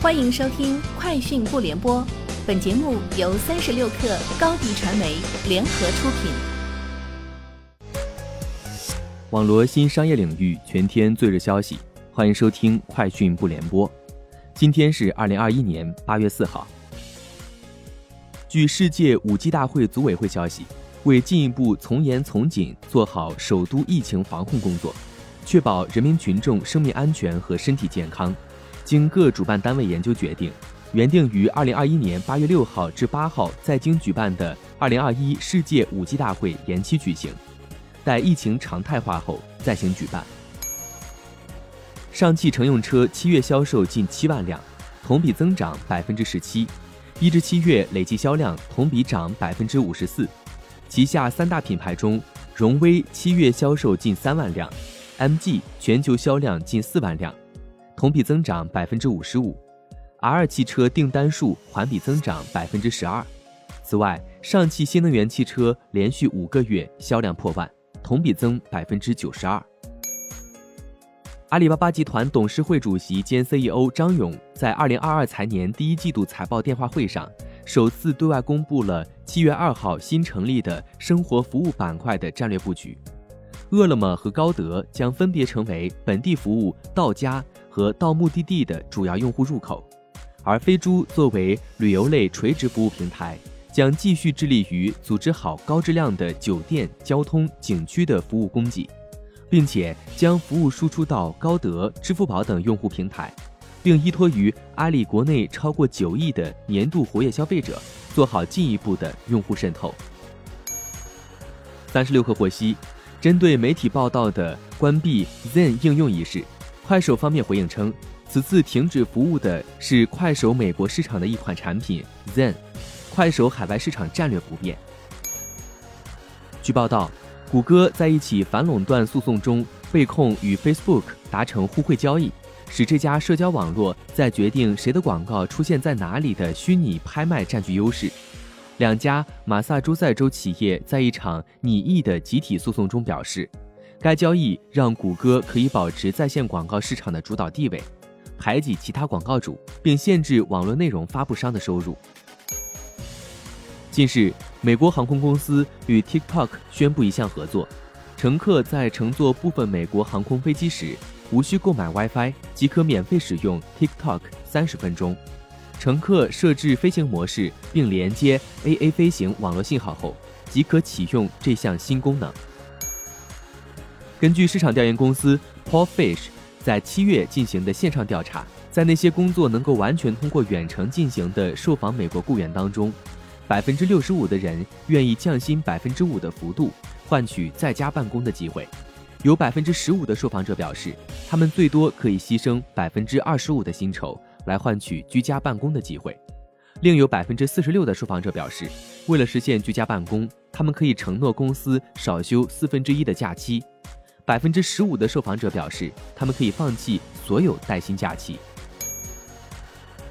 欢迎收听《快讯不联播》，本节目由三十六克高低传媒联合出品。网罗新商业领域全天最热消息，欢迎收听《快讯不联播》。今天是二零二一年八月四号。据世界五 G 大会组委会消息，为进一步从严从紧做好首都疫情防控工作，确保人民群众生命安全和身体健康。经各主办单位研究决定，原定于二零二一年八月六号至八号在京举办的二零二一世界五 G 大会延期举行，待疫情常态化后再行举办。上汽乘用车七月销售近七万辆，同比增长百分之十七，一至七月累计销量同比涨百分之五十四。旗下三大品牌中，荣威七月销售近三万辆，MG 全球销量近四万辆。同比增长百分之五十五，R 汽车订单数环比增长百分之十二。此外，上汽新能源汽车连续五个月销量破万，同比增百分之九十二。阿里巴巴集团董事会主席兼 CEO 张勇在二零二二财年第一季度财报电话会上，首次对外公布了七月二号新成立的生活服务板块的战略布局。饿了么和高德将分别成为本地服务到家。和到目的地的主要用户入口，而飞猪作为旅游类垂直服务平台，将继续致力于组织好高质量的酒店、交通、景区的服务供给，并且将服务输出到高德、支付宝等用户平台，并依托于阿里国内超过九亿的年度活跃消费者，做好进一步的用户渗透。三十六氪获悉，针对媒体报道的关闭 Zen 应用一事。快手方面回应称，此次停止服务的是快手美国市场的一款产品 Zen，快手海外市场战略不变。据报道，谷歌在一起反垄断诉讼中被控与 Facebook 达成互惠交易，使这家社交网络在决定谁的广告出现在哪里的虚拟拍卖占据优势。两家马萨诸塞州企业在一场拟议的集体诉讼中表示。该交易让谷歌可以保持在线广告市场的主导地位，排挤其他广告主，并限制网络内容发布商的收入。近日，美国航空公司与 TikTok 宣布一项合作：乘客在乘坐部分美国航空飞机时，无需购买 WiFi 即可免费使用 TikTok 三十分钟。乘客设置飞行模式并连接 AA 飞行网络信号后，即可启用这项新功能。根据市场调研公司 Paulfish 在七月进行的线上调查，在那些工作能够完全通过远程进行的受访美国雇员当中，百分之六十五的人愿意降薪百分之五的幅度，换取在家办公的机会；有百分之十五的受访者表示，他们最多可以牺牲百分之二十五的薪酬来换取居家办公的机会；另有百分之四十六的受访者表示，为了实现居家办公，他们可以承诺公司少休四分之一的假期。百分之十五的受访者表示，他们可以放弃所有带薪假期。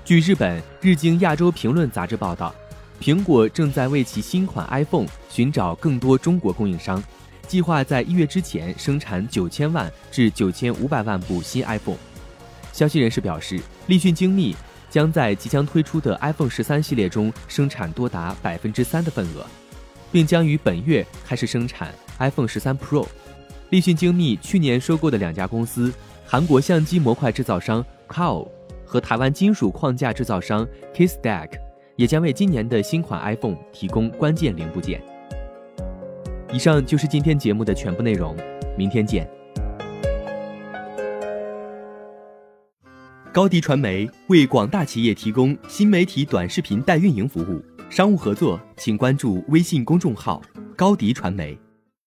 据日本《日经亚洲评论》杂志报道，苹果正在为其新款 iPhone 寻找更多中国供应商，计划在一月之前生产九千万至九千五百万部新 iPhone。消息人士表示，立讯精密将在即将推出的 iPhone 十三系列中生产多达百分之三的份额，并将于本月开始生产 iPhone 十三 Pro。立讯精密去年收购的两家公司，韩国相机模块制造商 Kao 和台湾金属框架制造商 Keystack，也将为今年的新款 iPhone 提供关键零部件。以上就是今天节目的全部内容，明天见。高迪传媒为广大企业提供新媒体短视频代运营服务，商务合作请关注微信公众号高迪传媒。